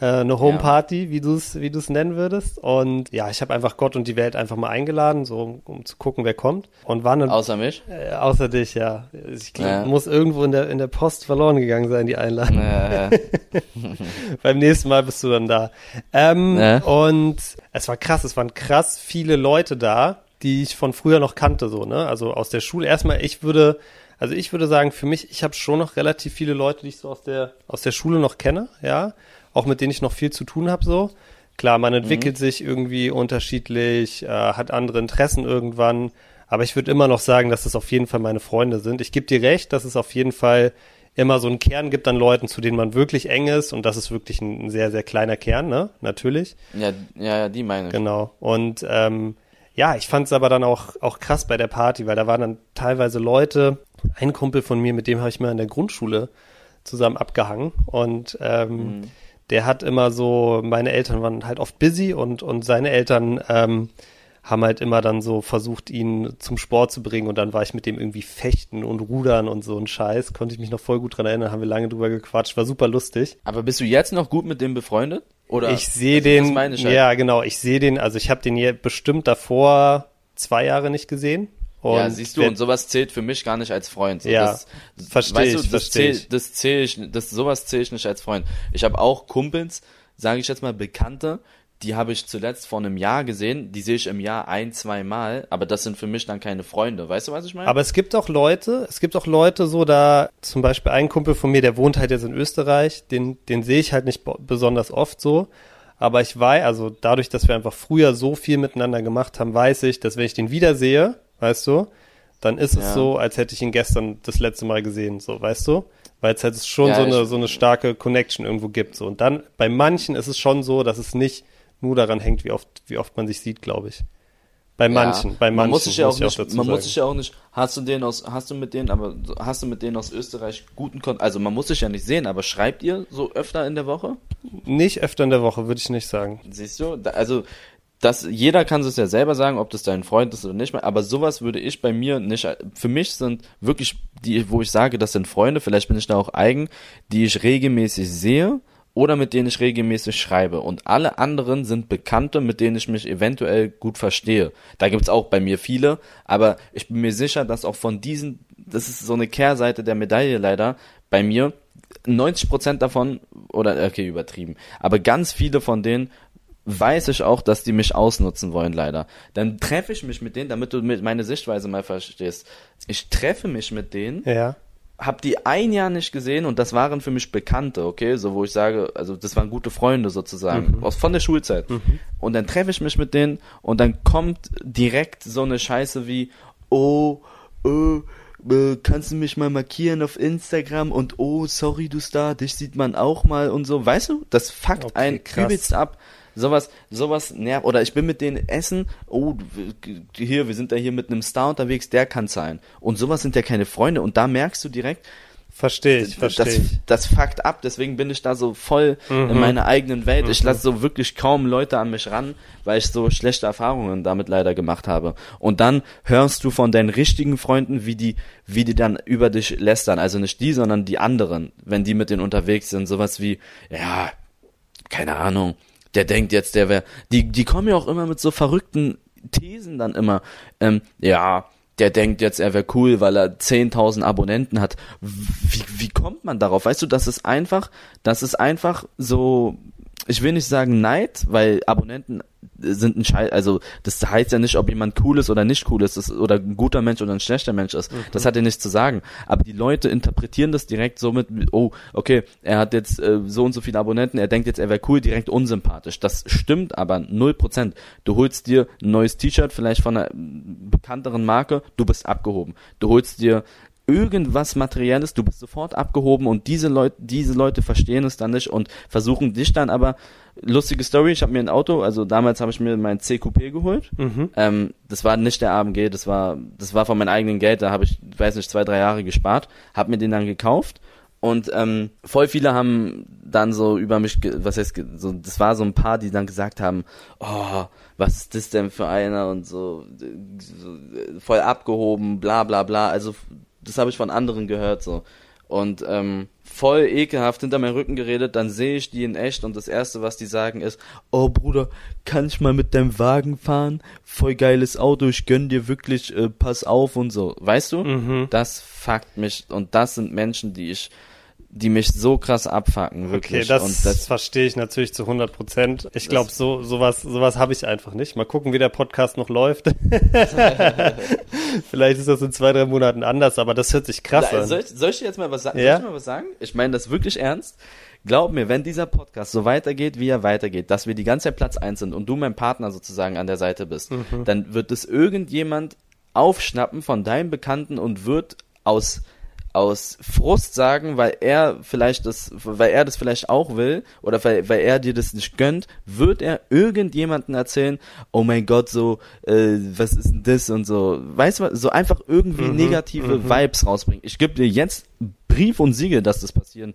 äh, eine Homeparty, ja. wie du es wie du es nennen würdest. Und ja, ich habe einfach Gott und die Welt einfach mal eingeladen, so um, um zu gucken, wer kommt. Und waren dann außer mich? Äh, außer dich, ja. Ich glaub, ja. muss irgendwo in der in der Post verloren gegangen sein, die Einladung. Ja, Beim nächsten Mal bist du dann da. Ähm, Und es war krass, es waren krass viele Leute da, die ich von früher noch kannte, so ne. Also aus der Schule. Erstmal, ich würde also ich würde sagen, für mich, ich habe schon noch relativ viele Leute, die ich so aus der aus der Schule noch kenne, ja auch mit denen ich noch viel zu tun habe so. Klar, man entwickelt mhm. sich irgendwie unterschiedlich, äh, hat andere Interessen irgendwann, aber ich würde immer noch sagen, dass es auf jeden Fall meine Freunde sind. Ich gebe dir recht, dass es auf jeden Fall immer so einen Kern gibt an Leuten, zu denen man wirklich eng ist und das ist wirklich ein sehr, sehr kleiner Kern, ne? Natürlich. Ja, ja, ja die meine ich. Genau. Und ähm, ja, ich fand es aber dann auch, auch krass bei der Party, weil da waren dann teilweise Leute, ein Kumpel von mir, mit dem habe ich mal in der Grundschule zusammen abgehangen und ähm, mhm der hat immer so, meine Eltern waren halt oft busy und, und seine Eltern ähm, haben halt immer dann so versucht, ihn zum Sport zu bringen und dann war ich mit dem irgendwie fechten und rudern und so ein Scheiß. Konnte ich mich noch voll gut dran erinnern, haben wir lange drüber gequatscht, war super lustig. Aber bist du jetzt noch gut mit dem befreundet? Oder? Ich sehe den, halt. ja genau, ich sehe den, also ich habe den hier bestimmt davor zwei Jahre nicht gesehen. Und ja, siehst du, und sowas zählt für mich gar nicht als Freund. So, ja, verstehe ich, du, das zähl, ich. Das zähle ich, das, sowas zähle ich nicht als Freund. Ich habe auch Kumpels, sage ich jetzt mal, Bekannte, die habe ich zuletzt vor einem Jahr gesehen, die sehe ich im Jahr ein, zwei Mal, aber das sind für mich dann keine Freunde. Weißt du, was ich meine? Aber es gibt auch Leute, es gibt auch Leute so da, zum Beispiel ein Kumpel von mir, der wohnt halt jetzt in Österreich, den, den sehe ich halt nicht besonders oft so. Aber ich weiß, also dadurch, dass wir einfach früher so viel miteinander gemacht haben, weiß ich, dass wenn ich den wiedersehe, weißt du? Dann ist es ja. so, als hätte ich ihn gestern das letzte Mal gesehen, so, weißt du? Weil es halt schon ja, so eine, so eine starke Connection irgendwo gibt, so. Und dann, bei manchen ist es schon so, dass es nicht nur daran hängt, wie oft, wie oft man sich sieht, glaube ich. Bei manchen, ja, bei manchen. Man muss sich ja auch nicht, man muss sich ja auch nicht, hast du den aus, hast du mit denen, aber hast du mit denen aus Österreich guten Kontakt, also man muss sich ja nicht sehen, aber schreibt ihr so öfter in der Woche? Nicht öfter in der Woche, würde ich nicht sagen. Siehst du, also das, jeder kann es ja selber sagen, ob das dein Freund ist oder nicht, aber sowas würde ich bei mir nicht, für mich sind wirklich die, wo ich sage, das sind Freunde, vielleicht bin ich da auch eigen, die ich regelmäßig sehe oder mit denen ich regelmäßig schreibe. Und alle anderen sind Bekannte, mit denen ich mich eventuell gut verstehe. Da gibt's auch bei mir viele, aber ich bin mir sicher, dass auch von diesen, das ist so eine Kehrseite der Medaille leider, bei mir 90% davon, oder okay, übertrieben, aber ganz viele von denen weiß ich auch, dass die mich ausnutzen wollen, leider. Dann treffe ich mich mit denen, damit du meine Sichtweise mal verstehst. Ich treffe mich mit denen, Ja. hab die ein Jahr nicht gesehen und das waren für mich Bekannte, okay, so wo ich sage, also das waren gute Freunde sozusagen, aus von der Schulzeit. Und dann treffe ich mich mit denen und dann kommt direkt so eine Scheiße wie, oh, äh, kannst du mich mal markieren auf Instagram und oh, sorry, du Star, dich sieht man auch mal und so, weißt du, das fuckt Okay, ein krass. übelst ab. Sowas, sowas nervt. Oder ich bin mit denen essen, oh, hier, wir sind da hier mit einem Star unterwegs, der kann sein. Und sowas sind ja keine Freunde. Und da merkst du direkt, Verstehe ich, verstehe das, ich. das fuckt ab, deswegen bin ich da so voll in Mhm. meiner eigenen Welt. Ich lasse so wirklich kaum Leute an mich ran, weil ich so schlechte Erfahrungen damit leider gemacht habe. Und dann hörst du von deinen richtigen Freunden, wie die, wie die dann über dich lästern. Also nicht die, sondern die anderen, wenn die mit denen unterwegs sind. Sowas wie, ja, keine Ahnung, der denkt jetzt, der wäre, die, die kommen ja auch immer mit so verrückten Thesen dann immer, ähm, ja, der denkt jetzt, er wäre cool, weil er 10.000 Abonnenten hat. Wie, wie kommt man darauf? Weißt du, das ist einfach, das ist einfach so, ich will nicht sagen Neid, weil Abonnenten sind ein Scheiß, also das heißt ja nicht, ob jemand cool ist oder nicht cool ist, das, oder ein guter Mensch oder ein schlechter Mensch ist. Das hat ja nichts zu sagen. Aber die Leute interpretieren das direkt so mit, oh, okay, er hat jetzt äh, so und so viele Abonnenten, er denkt jetzt, er wäre cool, direkt unsympathisch. Das stimmt aber null Prozent. Du holst dir ein neues T-Shirt, vielleicht von einer bekannteren Marke, du bist abgehoben. Du holst dir irgendwas Materielles, du bist sofort abgehoben und diese Leute, diese Leute verstehen es dann nicht und versuchen dich dann aber lustige Story, ich habe mir ein Auto, also damals habe ich mir mein CQP geholt. Mhm. Ähm, das war nicht der AMG, das war das war von meinem eigenen Geld, da habe ich, weiß nicht, zwei, drei Jahre gespart, habe mir den dann gekauft und ähm, voll viele haben dann so über mich, ge- was heißt, so, das war so ein paar, die dann gesagt haben, oh, was ist das denn für einer und so, so voll abgehoben, bla bla bla. Also das habe ich von anderen gehört so und ähm, voll ekelhaft hinter meinem Rücken geredet, dann sehe ich die in echt und das erste, was die sagen ist, oh Bruder, kann ich mal mit deinem Wagen fahren? Voll geiles Auto, ich gönn dir wirklich, äh, pass auf und so. Weißt du? Mhm. Das fuckt mich und das sind Menschen, die ich, die mich so krass abfucken, Okay, wirklich. das, und das verstehe ich natürlich zu 100 Prozent. Ich glaube, so sowas sowas habe ich einfach nicht. Mal gucken, wie der Podcast noch läuft. Vielleicht ist das in zwei, drei Monaten anders, aber das hört sich krass an. soll, ich, soll ich dir jetzt mal was sagen? Ja? Soll ich mal was sagen? Ich meine das wirklich ernst. Glaub mir, wenn dieser Podcast so weitergeht, wie er weitergeht, dass wir die ganze Zeit Platz eins sind und du mein Partner sozusagen an der Seite bist, Mhm. dann wird es irgendjemand aufschnappen von deinem Bekannten und wird aus aus Frust sagen, weil er vielleicht das, weil er das vielleicht auch will oder weil, weil er dir das nicht gönnt, wird er irgendjemanden erzählen, oh mein Gott, so, äh, was ist denn das und so, weißt du, so einfach irgendwie negative Vibes rausbringen. Ich gebe dir jetzt Brief und Siegel, dass das passieren,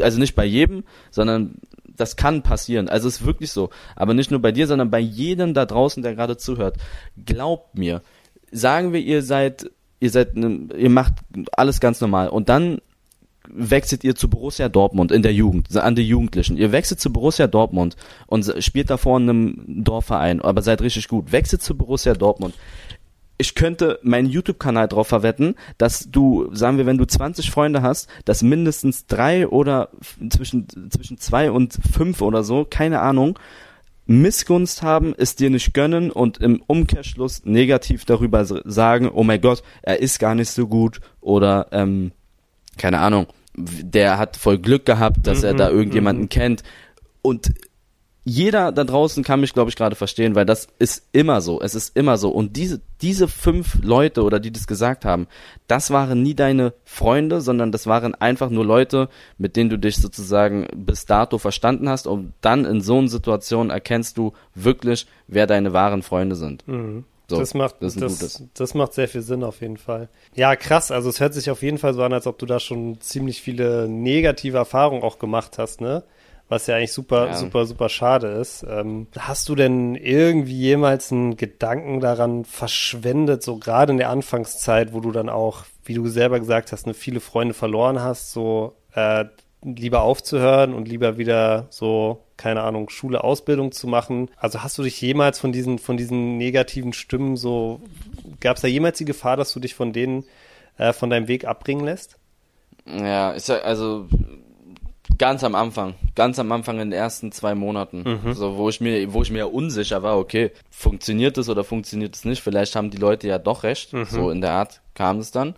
also nicht bei jedem, sondern das kann passieren. Also es ist wirklich so. Aber nicht nur bei dir, sondern bei jedem da draußen, der gerade zuhört. Glaubt mir. Sagen wir, ihr seid, ihr seid, ne, ihr macht alles ganz normal und dann wechselt ihr zu Borussia Dortmund in der Jugend, an die Jugendlichen. Ihr wechselt zu Borussia Dortmund und spielt davor in einem Dorfverein, aber seid richtig gut. Wechselt zu Borussia Dortmund ich könnte meinen YouTube-Kanal drauf verwetten, dass du, sagen wir, wenn du 20 Freunde hast, dass mindestens drei oder zwischen, zwischen zwei und fünf oder so, keine Ahnung, Missgunst haben, es dir nicht gönnen und im Umkehrschluss negativ darüber sagen, oh mein Gott, er ist gar nicht so gut oder, ähm, keine Ahnung, der hat voll Glück gehabt, dass er da irgendjemanden kennt. Und jeder da draußen kann mich, glaube ich, gerade verstehen, weil das ist immer so. Es ist immer so. Und diese, diese fünf Leute oder die das gesagt haben, das waren nie deine Freunde, sondern das waren einfach nur Leute, mit denen du dich sozusagen bis dato verstanden hast. Und dann in so einer Situation erkennst du wirklich, wer deine wahren Freunde sind. So, Mhm. das macht das das, das, macht sehr viel Sinn auf jeden Fall. Ja, krass. Also es hört sich auf jeden Fall so an, als ob du da schon ziemlich viele negative Erfahrungen auch gemacht hast, ne? Was ja eigentlich super, Ja. super, super schade ist. Ähm, hast du denn irgendwie jemals einen Gedanken daran verschwendet, so gerade in der Anfangszeit, wo du dann auch, wie du selber gesagt hast, ne, viele Freunde verloren hast, so äh, lieber aufzuhören und lieber wieder so, keine Ahnung, Schule, Ausbildung zu machen. Also hast du dich jemals von diesen, von diesen negativen Stimmen so, gab es da jemals die Gefahr, dass du dich von denen, äh, von deinem Weg abbringen lässt? Ja, ist ja, also ganz am Anfang, ganz am Anfang in den ersten zwei Monaten, mhm. so wo ich mir, wo ich mir unsicher war, okay, funktioniert es oder funktioniert es nicht? Vielleicht haben die Leute ja doch recht, mhm. so in der Art kam es dann.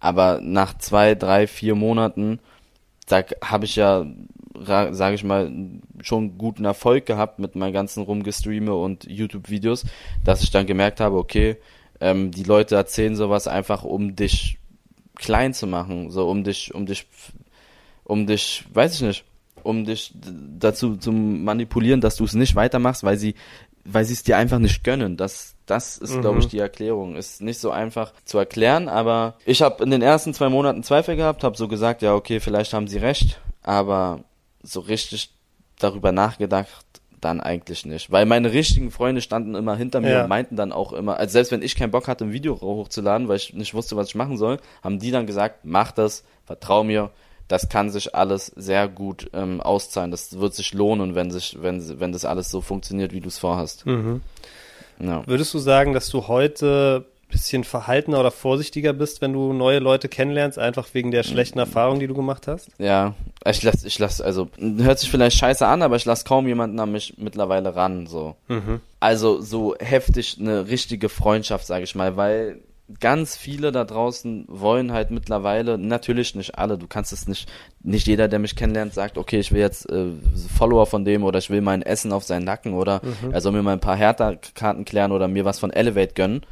Aber nach zwei, drei, vier Monaten, da habe ich ja, sage ich mal, schon guten Erfolg gehabt mit meinen ganzen Rumgestreame und YouTube-Videos, dass ich dann gemerkt habe, okay, ähm, die Leute erzählen sowas einfach, um dich klein zu machen, so um dich, um dich, um dich, weiß ich nicht, um dich dazu zu manipulieren, dass du es nicht weitermachst, weil sie, weil sie es dir einfach nicht gönnen. Das, das ist, mhm. glaube ich, die Erklärung. Ist nicht so einfach zu erklären, aber ich habe in den ersten zwei Monaten Zweifel gehabt, habe so gesagt, ja, okay, vielleicht haben sie recht, aber so richtig darüber nachgedacht, dann eigentlich nicht. Weil meine richtigen Freunde standen immer hinter mir ja. und meinten dann auch immer, also selbst wenn ich keinen Bock hatte, ein Video hochzuladen, weil ich nicht wusste, was ich machen soll, haben die dann gesagt, mach das, vertrau mir, das kann sich alles sehr gut ähm, auszahlen. Das wird sich lohnen, wenn sich, wenn, wenn das alles so funktioniert, wie du es vorhast. Mhm. Ja. Würdest du sagen, dass du heute bisschen verhaltener oder vorsichtiger bist, wenn du neue Leute kennenlernst, einfach wegen der schlechten Erfahrung, die du gemacht hast? Ja, ich lass, ich lass, also hört sich vielleicht scheiße an, aber ich lass kaum jemanden an mich mittlerweile ran, so. Mhm. Also so heftig eine richtige Freundschaft, sage ich mal, weil ganz viele da draußen wollen halt mittlerweile, natürlich nicht alle, du kannst es nicht, nicht jeder, der mich kennenlernt, sagt, okay, ich will jetzt äh, Follower von dem oder ich will mein Essen auf seinen Nacken oder mhm. er soll mir mal ein paar Hertha-Karten klären oder mir was von Elevate gönnen.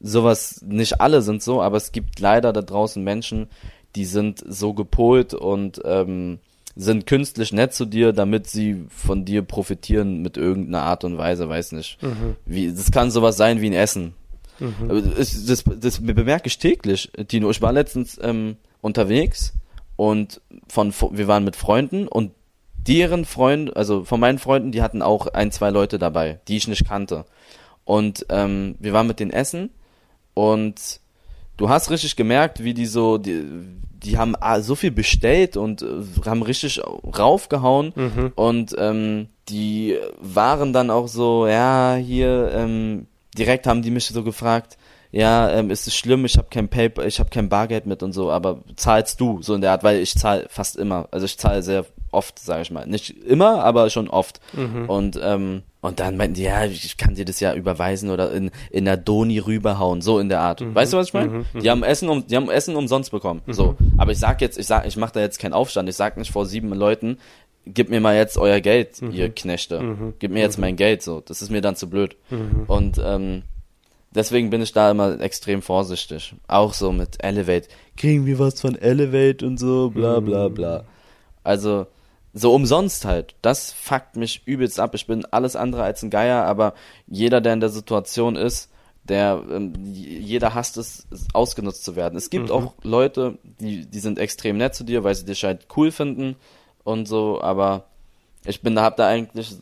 Sowas, nicht alle sind so, aber es gibt leider da draußen Menschen, die sind so gepolt und ähm, sind künstlich nett zu dir, damit sie von dir profitieren mit irgendeiner Art und Weise, weiß nicht. Mhm. Wie, das kann sowas sein wie ein Essen Mhm. Das, das, das bemerke ich täglich, Tino. Ich war letztens ähm, unterwegs und von wir waren mit Freunden und deren Freund, also von meinen Freunden, die hatten auch ein, zwei Leute dabei, die ich nicht kannte. Und ähm, wir waren mit denen essen und du hast richtig gemerkt, wie die so, die, die haben so viel bestellt und äh, haben richtig raufgehauen mhm. und ähm, die waren dann auch so, ja, hier, ähm, direkt haben die mich so gefragt, ja, ähm, ist es schlimm, ich habe kein Paper, ich habe kein Bargeld mit und so, aber zahlst du so in der Art, weil ich zahle fast immer, also ich zahle sehr oft, sage ich mal, nicht immer, aber schon oft. Mhm. Und ähm, und dann meinten die, ja, ich kann dir das ja überweisen oder in in der Doni rüberhauen, so in der Art. Mhm. Weißt du, was ich meine? Mhm. Die haben Essen um, die haben Essen umsonst bekommen, mhm. so. Aber ich sag jetzt, ich sag, ich mache da jetzt keinen Aufstand, ich sag nicht vor sieben Leuten, gib mir mal jetzt euer Geld, mhm. ihr Knechte. Mhm. Gib mir jetzt mhm. mein Geld, so. Das ist mir dann zu blöd. Mhm. Und ähm, deswegen bin ich da immer extrem vorsichtig. Auch so mit Elevate. Kriegen wir was von Elevate und so, bla bla mhm. bla. Also, so umsonst halt. Das fuckt mich übelst ab. Ich bin alles andere als ein Geier, aber jeder, der in der Situation ist, der ähm, jeder hasst es, ausgenutzt zu werden. Es gibt mhm. auch Leute, die, die sind extrem nett zu dir, weil sie dich halt cool finden und so, aber ich bin da hab da eigentlich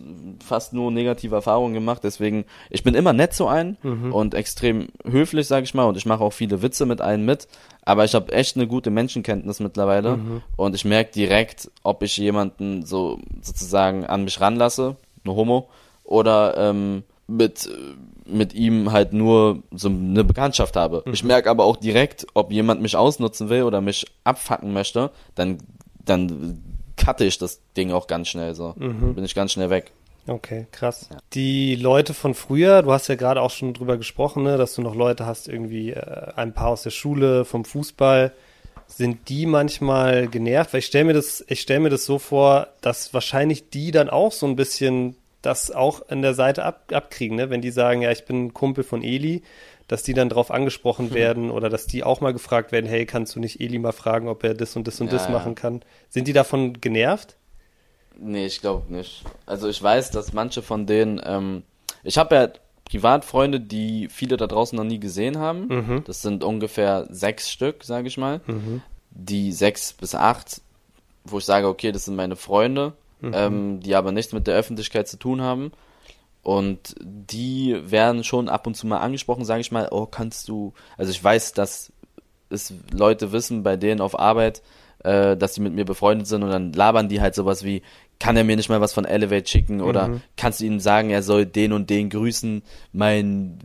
fast nur negative Erfahrungen gemacht, deswegen ich bin immer nett zu einem mhm. und extrem höflich, sag ich mal, und ich mache auch viele Witze mit allen mit, aber ich habe echt eine gute Menschenkenntnis mittlerweile mhm. und ich merke direkt, ob ich jemanden so sozusagen an mich ranlasse, eine Homo, oder ähm, mit mit ihm halt nur so eine Bekanntschaft habe. Mhm. Ich merke aber auch direkt, ob jemand mich ausnutzen will oder mich abfacken möchte, dann dann cutte ich das Ding auch ganz schnell so. Mhm. Bin ich ganz schnell weg. Okay, krass. Ja. Die Leute von früher, du hast ja gerade auch schon drüber gesprochen, ne, dass du noch Leute hast, irgendwie äh, ein paar aus der Schule, vom Fußball. Sind die manchmal genervt? Weil ich stelle mir das, ich stelle mir das so vor, dass wahrscheinlich die dann auch so ein bisschen das auch an der Seite ab, abkriegen, ne? Wenn die sagen, ja, ich bin Kumpel von Eli, dass die dann drauf angesprochen hm. werden oder dass die auch mal gefragt werden, hey, kannst du nicht Eli mal fragen, ob er das und das und ja, das machen kann? Sind die davon genervt? Nee, ich glaube nicht. Also ich weiß, dass manche von denen, ähm, ich habe ja Privatfreunde, die viele da draußen noch nie gesehen haben. Mhm. Das sind ungefähr sechs Stück, sage ich mal. Mhm. Die sechs bis acht, wo ich sage, okay, das sind meine Freunde, mhm. ähm, die aber nichts mit der Öffentlichkeit zu tun haben. Und die werden schon ab und zu mal angesprochen, sage ich mal, oh, kannst du, also ich weiß, dass es Leute wissen, bei denen auf Arbeit, äh, dass die mit mir befreundet sind und dann labern die halt sowas wie, kann er mir nicht mal was von Elevate schicken oder Mhm. kannst du ihm sagen, er soll den und den grüßen, mein,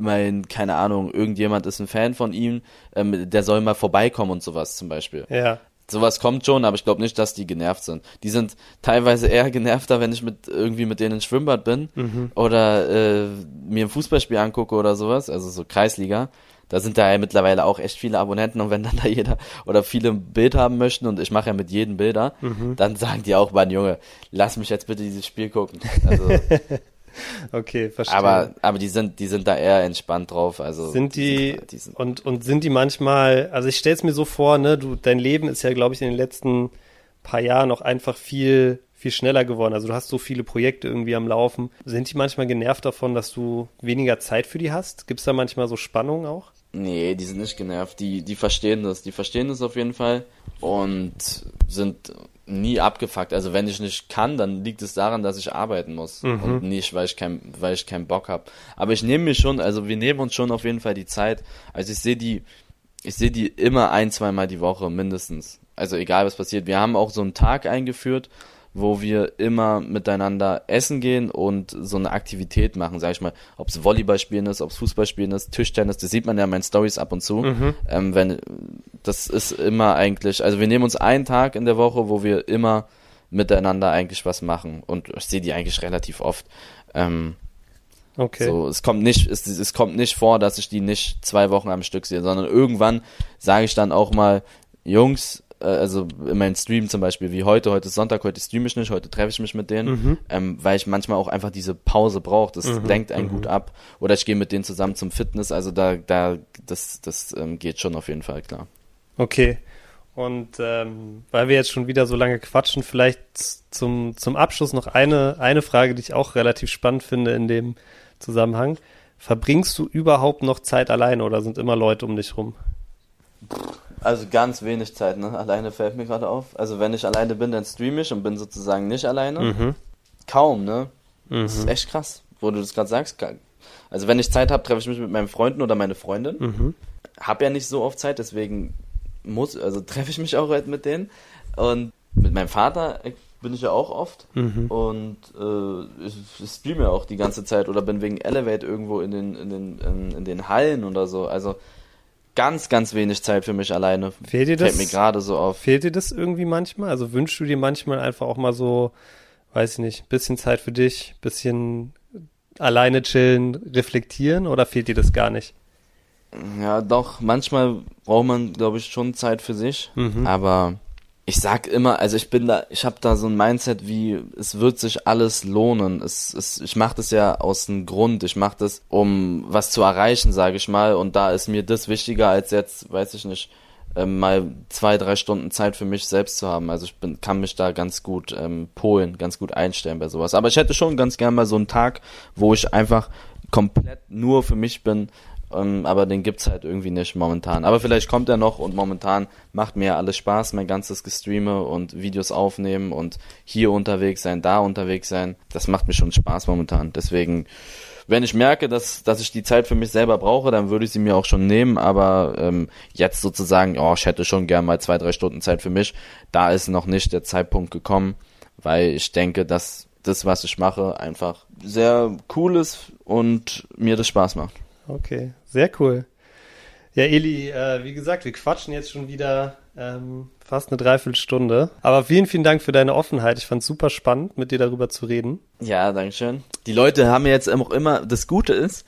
mein, keine Ahnung, irgendjemand ist ein Fan von ihm, ähm, der soll mal vorbeikommen und sowas zum Beispiel. Ja. Sowas kommt schon, aber ich glaube nicht, dass die genervt sind. Die sind teilweise eher genervter, wenn ich mit irgendwie mit denen ins Schwimmbad bin oder äh, mir ein Fußballspiel angucke oder sowas, also so Kreisliga. Da sind da ja mittlerweile auch echt viele Abonnenten und wenn dann da jeder oder viele ein Bild haben möchten und ich mache ja mit jedem Bilder, dann sagen die auch, Mann Junge, lass mich jetzt bitte dieses Spiel gucken. Also, Okay, verstehe. aber aber die sind die sind da eher entspannt drauf. Also sind die, die sind, und und sind die manchmal, also ich stelle es mir so vor, ne, du dein Leben ist ja glaube ich in den letzten paar Jahren auch einfach viel viel schneller geworden. Also du hast so viele Projekte irgendwie am Laufen. Sind die manchmal genervt davon, dass du weniger Zeit für die hast? Gibt es da manchmal so Spannungen auch? Nee, die sind nicht genervt. Die, die verstehen das. Die verstehen das auf jeden Fall und sind nie abgefuckt. Also wenn ich nicht kann, dann liegt es daran, dass ich arbeiten muss und nicht, weil ich kein, weil ich keinen Bock habe. Aber ich nehme mir schon, also wir nehmen uns schon auf jeden Fall die Zeit. Also ich sehe die, ich sehe die immer ein, zweimal die Woche mindestens. Also egal was passiert. Wir haben auch so einen Tag eingeführt, wo wir immer miteinander essen gehen und so eine Aktivität machen, sag ich mal, ob es Volleyball spielen ist, ob es Fußball spielen ist, Tischtennis, das sieht man ja in meinen Stories ab und zu. Ähm, wenn das ist immer eigentlich, also wir nehmen uns einen Tag in der Woche, wo wir immer miteinander eigentlich was machen und ich sehe die eigentlich relativ oft. Ähm, Okay. so, es kommt nicht, es, es kommt nicht vor, dass ich die nicht zwei Wochen am Stück sehe, sondern irgendwann sage ich dann auch mal, Jungs, also in meinen Stream zum Beispiel, wie heute, heute ist Sonntag, heute streame ich nicht, heute treffe ich mich mit denen, ähm, weil ich manchmal auch einfach diese Pause brauche. Das lenkt einen gut ab. Oder ich gehe mit denen zusammen zum Fitness, also da, da, das, das ähm, geht schon auf jeden Fall, klar. Okay. Und ähm, weil wir jetzt schon wieder so lange quatschen, vielleicht zum, zum Abschluss noch eine, eine Frage, die ich auch relativ spannend finde in dem Zusammenhang. Verbringst du überhaupt noch Zeit alleine oder sind immer Leute um dich rum? Also ganz wenig Zeit, ne? Alleine fällt mir gerade auf. Also wenn ich alleine bin, dann streame ich und bin sozusagen nicht alleine. Mhm. Kaum, ne? Das ist echt krass, wo du das gerade sagst. Also wenn ich Zeit habe, treffe ich mich mit meinen Freunden oder meine Freundin. Mhm. Hab ja nicht so oft Zeit, deswegen muss, also treffe ich mich auch halt mit denen. Und mit meinem Vater äh, bin ich ja auch oft. Mhm. Und äh, ich, ich streame ja auch die ganze Zeit oder bin wegen Elevate irgendwo in den, in den, in, in den Hallen oder so. Also ganz, ganz wenig Zeit für mich alleine. Fehlt dir das? Fällt mir gerade so auf. Fehlt dir das irgendwie manchmal? Also wünschst du dir manchmal einfach auch mal so, weiß ich nicht, bisschen Zeit für dich, bisschen alleine chillen, reflektieren oder fehlt dir das gar nicht? Ja, doch, manchmal braucht man, glaube ich, schon Zeit für sich. Mhm. Aber ich sag immer, also ich bin da, ich habe da so ein Mindset wie, es wird sich alles lohnen. Es, es, ich mache das ja aus einem Grund. Ich mache das, um was zu erreichen, sage ich mal. Und da ist mir das wichtiger, als jetzt, weiß ich nicht, ähm, mal zwei, drei Stunden Zeit für mich selbst zu haben. Also ich bin, kann mich da ganz gut ähm, polen, ganz gut einstellen bei sowas. Aber ich hätte schon ganz gern mal so einen Tag, wo ich einfach komplett nur für mich bin. Ähm, aber den gibt's halt irgendwie nicht momentan. Aber vielleicht kommt er noch und momentan macht mir alles Spaß, mein ganzes Gestreame und Videos aufnehmen und hier unterwegs sein, da unterwegs sein. Das macht mir schon Spaß momentan. Deswegen, wenn ich merke, dass, dass ich die Zeit für mich selber brauche, dann würde ich sie mir auch schon nehmen. Aber ähm, jetzt sozusagen, oh, ich hätte schon gern mal zwei, drei Stunden Zeit für mich. Da ist noch nicht der Zeitpunkt gekommen, weil ich denke, dass das, was ich mache, einfach sehr cool ist und mir das Spaß macht. Okay, sehr cool. Ja, Eli, äh, wie gesagt, wir quatschen jetzt schon wieder ähm, fast eine Dreiviertelstunde. Aber vielen, vielen Dank für deine Offenheit. Ich fand super spannend, mit dir darüber zu reden. Ja, danke schön. Die Leute haben jetzt auch immer, das Gute ist,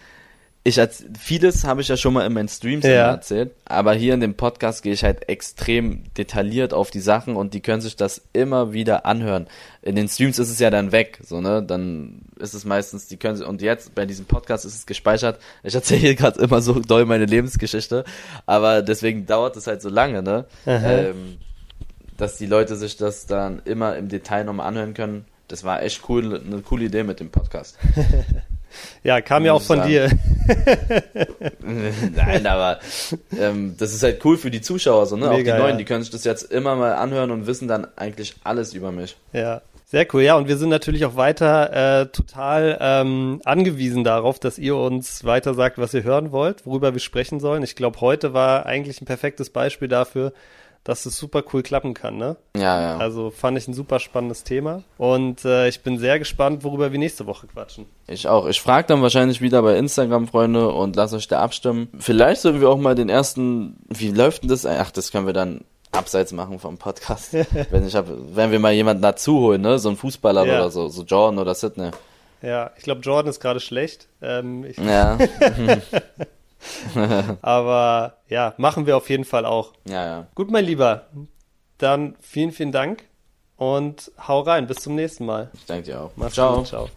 ich vieles habe ich ja schon mal in meinen Streams Ja. erzählt, aber hier in dem Podcast gehe ich halt extrem detailliert auf die Sachen und die können sich das immer wieder anhören. In den Streams ist es ja dann weg, so ne, dann ist es meistens, die können sie, und jetzt bei diesem Podcast ist es gespeichert. Ich erzähle hier gerade immer so doll meine Lebensgeschichte, aber deswegen dauert es halt so lange, ne, ähm, dass die Leute sich das dann immer im Detail nochmal anhören können. Das war echt cool, eine coole Idee mit dem Podcast. Ja, kam ja auch von sagen. dir. Nein, aber ähm, das ist halt cool für die Zuschauer, so, ne? auch die Mega, Neuen, ja. die können sich das jetzt immer mal anhören und wissen dann eigentlich alles über mich. Ja, sehr cool. Ja, und wir sind natürlich auch weiter äh, total ähm, angewiesen darauf, dass ihr uns weiter sagt, was ihr hören wollt, worüber wir sprechen sollen. Ich glaube, heute war eigentlich ein perfektes Beispiel dafür, dass es super cool klappen kann, ne? Ja, ja. Also fand ich ein super spannendes Thema und äh, ich bin sehr gespannt, worüber wir nächste Woche quatschen. Ich auch. Ich frage dann wahrscheinlich wieder bei Instagram, Freunde, und lasst euch da abstimmen. Vielleicht sollten wir auch mal den ersten, wie läuft denn das? Ach, das können wir dann abseits machen vom Podcast. wenn ich hab, wenn wir mal jemanden dazu holen, ne, so ein Fußballer Ja. oder so, so Jordan oder Sidney. Ja, ich glaube, Jordan ist gerade schlecht. Ähm, Ja, aber ja, machen wir auf jeden Fall auch. ja, ja. Gut, mein Lieber, dann vielen, vielen Dank und hau rein. Bis zum nächsten Mal. Ich danke dir auch. Mach's Ciao. gut. Ciao.